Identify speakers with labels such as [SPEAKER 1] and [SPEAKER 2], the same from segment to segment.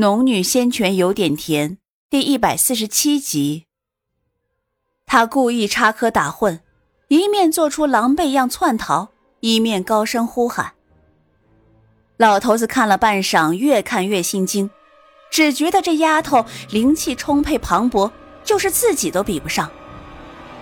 [SPEAKER 1] 农女仙泉有点甜，第一百四十七集。他故意插科打诨，一面做出狼狈样窜逃，一面高声呼喊。老头子看了半晌，越看越心惊，只觉得这丫头灵气充沛磅礴，就是自己都比不上，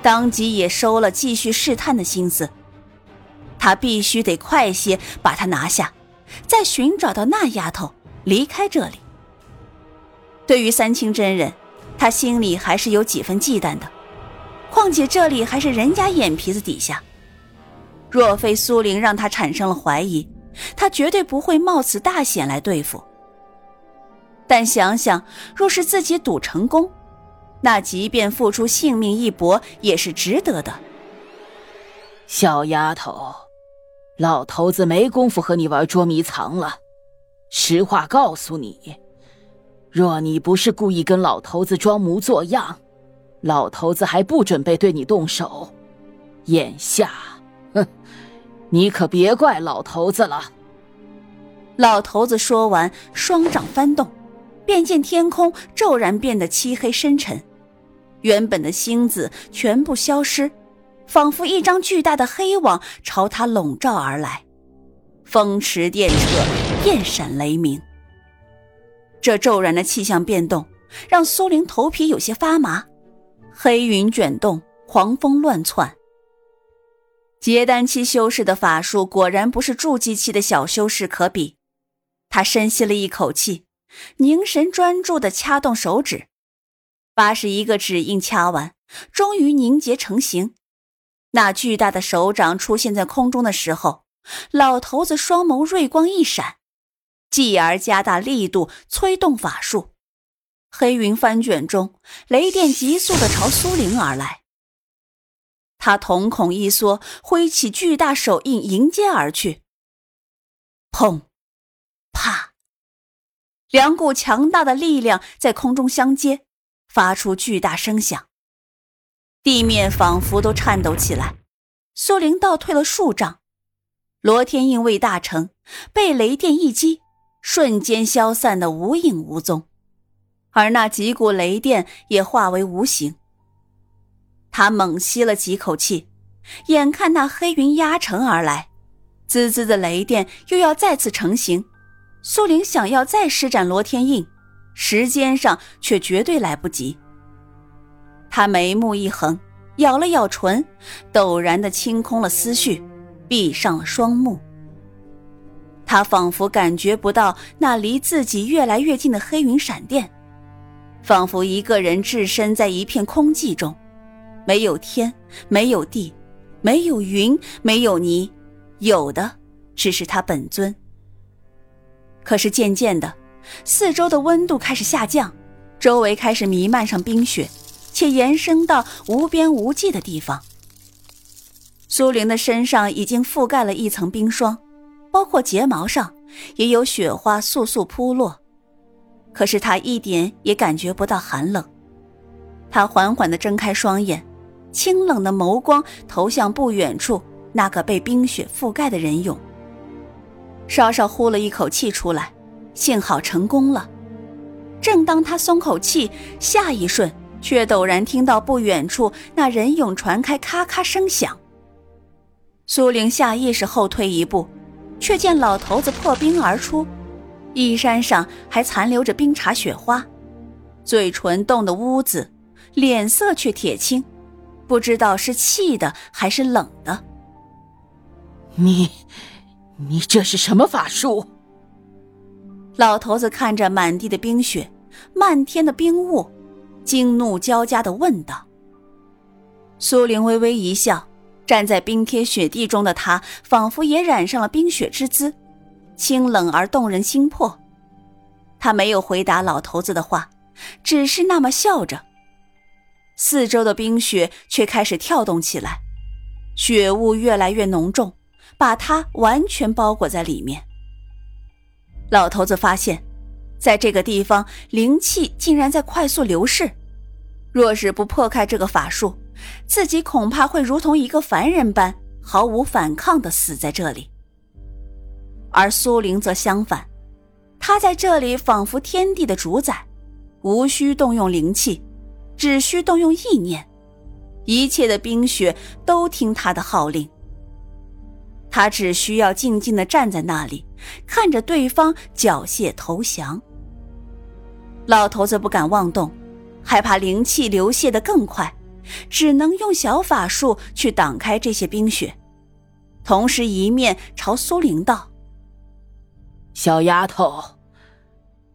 [SPEAKER 1] 当即也收了继续试探的心思。他必须得快些把她拿下，再寻找到那丫头，离开这里。对于三清真人，他心里还是有几分忌惮的。况且这里还是人家眼皮子底下，若非苏玲让他产生了怀疑，他绝对不会冒此大险来对付。但想想，若是自己赌成功，那即便付出性命一搏也是值得的。
[SPEAKER 2] 小丫头，老头子没工夫和你玩捉迷藏了。实话告诉你。若你不是故意跟老头子装模作样，老头子还不准备对你动手。眼下，哼，你可别怪老头子了。
[SPEAKER 1] 老头子说完，双掌翻动，便见天空骤然变得漆黑深沉，原本的星子全部消失，仿佛一张巨大的黑网朝他笼罩而来，风驰电掣，电闪雷鸣。这骤然的气象变动，让苏玲头皮有些发麻。黑云卷动，狂风乱窜。结丹期修士的法术果然不是筑基期的小修士可比。他深吸了一口气，凝神专注地掐动手指，八十一个指印掐完，终于凝结成型。那巨大的手掌出现在空中的时候，老头子双眸锐光一闪。继而加大力度催动法术，黑云翻卷中，雷电急速的朝苏玲而来。他瞳孔一缩，挥起巨大手印迎接而去。砰，啪，两股强大的力量在空中相接，发出巨大声响，地面仿佛都颤抖起来。苏玲倒退了数丈，罗天印未大成，被雷电一击。瞬间消散的无影无踪，而那几股雷电也化为无形。他猛吸了几口气，眼看那黑云压城而来，滋滋的雷电又要再次成型。苏玲想要再施展罗天印，时间上却绝对来不及。他眉目一横，咬了咬唇，陡然的清空了思绪，闭上了双目。他仿佛感觉不到那离自己越来越近的黑云闪电，仿佛一个人置身在一片空寂中，没有天，没有地，没有云，没有泥，有的只是他本尊。可是渐渐的，四周的温度开始下降，周围开始弥漫上冰雪，且延伸到无边无际的地方。苏玲的身上已经覆盖了一层冰霜。包括睫毛上也有雪花簌簌扑落，可是他一点也感觉不到寒冷。他缓缓地睁开双眼，清冷的眸光投向不远处那个被冰雪覆盖的人俑，稍稍呼了一口气出来，幸好成功了。正当他松口气，下一瞬却陡然听到不远处那人俑传开咔咔声响。苏玲下意识后退一步。却见老头子破冰而出，衣衫上还残留着冰碴雪花，嘴唇冻得乌紫，脸色却铁青，不知道是气的还是冷的。
[SPEAKER 2] 你，你这是什么法术？
[SPEAKER 1] 老头子看着满地的冰雪，漫天的冰雾，惊怒交加的问道。苏玲微微一笑。站在冰天雪地中的他，仿佛也染上了冰雪之姿，清冷而动人心魄。他没有回答老头子的话，只是那么笑着。四周的冰雪却开始跳动起来，雪雾越来越浓重，把他完全包裹在里面。老头子发现，在这个地方灵气竟然在快速流逝，若是不破开这个法术。自己恐怕会如同一个凡人般毫无反抗的死在这里，而苏玲则相反，他在这里仿佛天地的主宰，无需动用灵气，只需动用意念，一切的冰雪都听他的号令。他只需要静静的站在那里，看着对方缴械投降。老头子不敢妄动，害怕灵气流泻的更快，只能用小法术去挡开这些冰雪，同时一面朝苏玲道：“
[SPEAKER 2] 小丫头，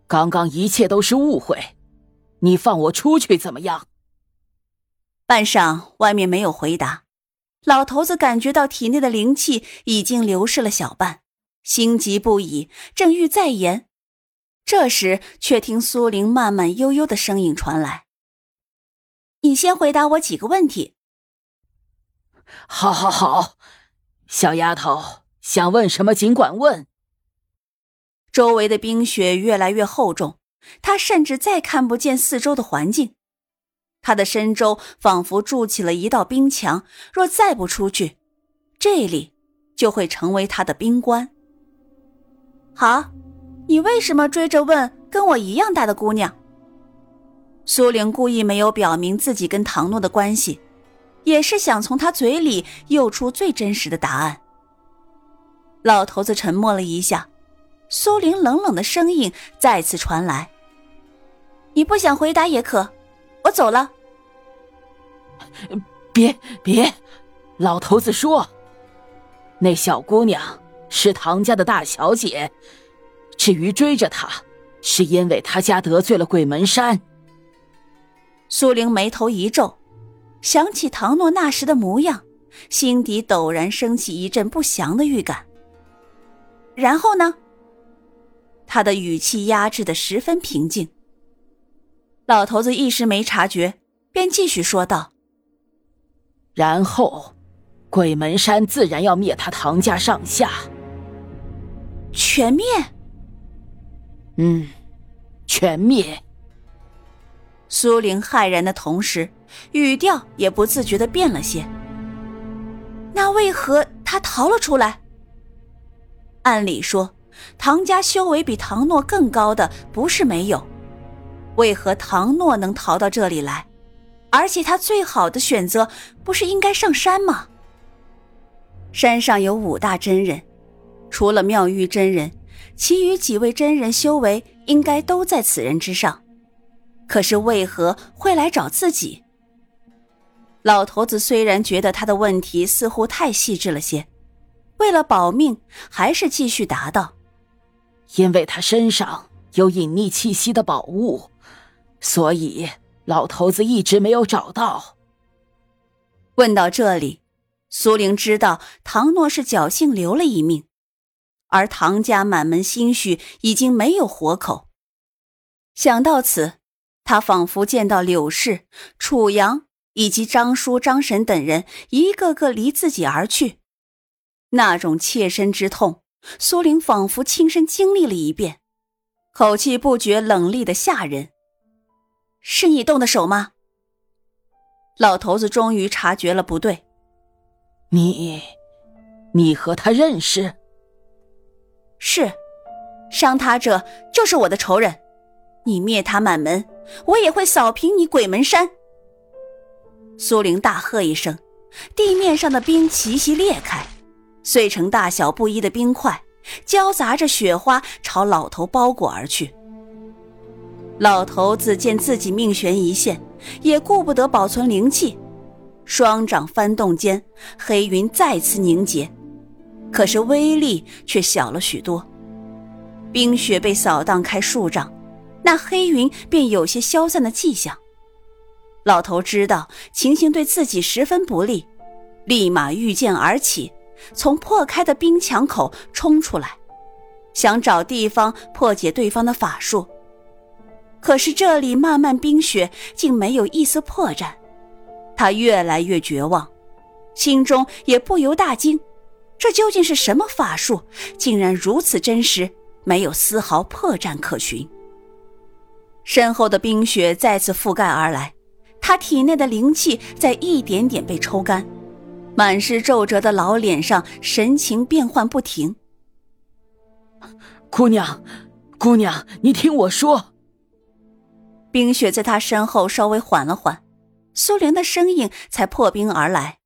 [SPEAKER 2] 刚刚一切都是误会，你放我出去怎么样？”
[SPEAKER 1] 半晌，外面没有回答。老头子感觉到体内的灵气已经流失了小半，心急不已，正欲再言。这时，却听苏玲慢慢悠悠的声音传来：“你先回答我几个问题。”“
[SPEAKER 2] 好，好，好，小丫头想问什么尽管问。”
[SPEAKER 1] 周围的冰雪越来越厚重，他甚至再看不见四周的环境。他的身周仿佛筑起了一道冰墙，若再不出去，这里就会成为他的冰棺。好。你为什么追着问跟我一样大的姑娘？苏玲故意没有表明自己跟唐诺的关系，也是想从他嘴里诱出最真实的答案。老头子沉默了一下，苏玲冷冷的声音再次传来：“你不想回答也可，我走了。”
[SPEAKER 2] 别别，老头子说，那小姑娘是唐家的大小姐。至于追着她，是因为他家得罪了鬼门山。
[SPEAKER 1] 苏玲眉头一皱，想起唐诺那时的模样，心底陡然升起一阵不祥的预感。然后呢？他的语气压制的十分平静。老头子一时没察觉，便继续说道：“
[SPEAKER 2] 然后，鬼门山自然要灭他唐家上下，
[SPEAKER 1] 全灭。”
[SPEAKER 2] 嗯，全灭。
[SPEAKER 1] 苏玲骇然的同时，语调也不自觉的变了些。那为何他逃了出来？按理说，唐家修为比唐诺更高的不是没有，为何唐诺能逃到这里来？而且他最好的选择不是应该上山吗？山上有五大真人，除了妙玉真人。其余几位真人修为应该都在此人之上，可是为何会来找自己？老头子虽然觉得他的问题似乎太细致了些，为了保命，还是继续答道：“
[SPEAKER 2] 因为他身上有隐匿气息的宝物，所以老头子一直没有找到。”
[SPEAKER 1] 问到这里，苏玲知道唐诺是侥幸留了一命。而唐家满门心绪已经没有活口。想到此，他仿佛见到柳氏、楚阳以及张叔、张婶等人一个个离自己而去，那种切身之痛，苏玲仿佛亲身经历了一遍，口气不觉冷厉的吓人。是你动的手吗？老头子终于察觉了不对。
[SPEAKER 2] 你，你和他认识？
[SPEAKER 1] 是，伤他者就是我的仇人。你灭他满门，我也会扫平你鬼门山。苏玲大喝一声，地面上的冰齐齐裂开，碎成大小不一的冰块，交杂着雪花朝老头包裹而去。老头子见自己命悬一线，也顾不得保存灵气，双掌翻动间，黑云再次凝结。可是威力却小了许多，冰雪被扫荡开数丈，那黑云便有些消散的迹象。老头知道情形对自己十分不利，立马御剑而起，从破开的冰墙口冲出来，想找地方破解对方的法术。可是这里漫漫冰雪竟没有一丝破绽，他越来越绝望，心中也不由大惊。这究竟是什么法术？竟然如此真实，没有丝毫破绽可寻。身后的冰雪再次覆盖而来，他体内的灵气在一点点被抽干，满是皱褶的老脸上神情变幻不停。
[SPEAKER 2] 姑娘，姑娘，你听我说。
[SPEAKER 1] 冰雪在他身后稍微缓了缓，苏玲的声音才破冰而来：“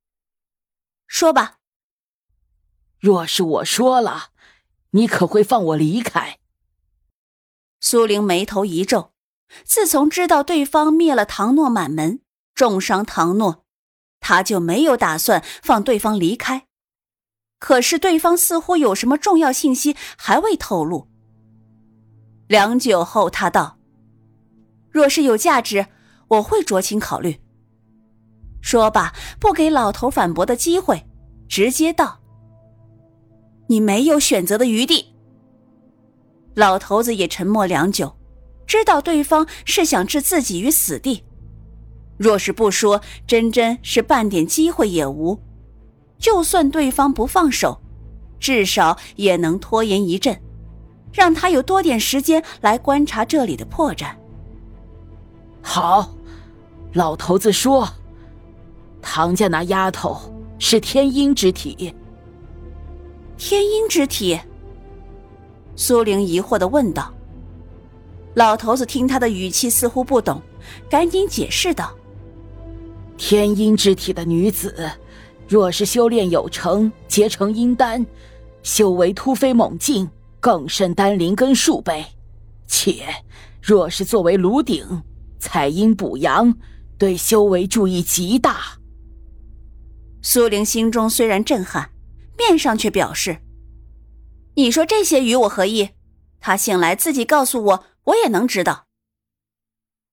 [SPEAKER 1] 说吧。
[SPEAKER 2] 若是我说了，你可会放我离开？”
[SPEAKER 1] 苏玲眉头一皱，自从知道对方灭了唐诺满门，重伤唐诺，他就没有打算放对方离开。可是对方似乎有什么重要信息还未透露。良久后，他道。若是有价值，我会酌情考虑。说罢，不给老头反驳的机会，直接道：“你没有选择的余地。”老头子也沉默良久，知道对方是想置自己于死地。若是不说，真真是半点机会也无。就算对方不放手，至少也能拖延一阵，让他有多点时间来观察这里的破绽。
[SPEAKER 2] 好，老头子说，唐家那丫头是天阴之体。
[SPEAKER 1] 天阴之体？苏玲疑惑的问道。老头子听他的语气似乎不懂，赶紧解释道：“
[SPEAKER 2] 天阴之体的女子，若是修炼有成，结成阴丹，修为突飞猛进，更胜丹灵根数倍。且若是作为炉鼎。”采阴补阳，对修为注意极大。
[SPEAKER 1] 苏玲心中虽然震撼，面上却表示：“你说这些与我何意？他醒来自己告诉我，我也能知道。”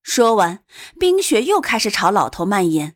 [SPEAKER 1] 说完，冰雪又开始朝老头蔓延。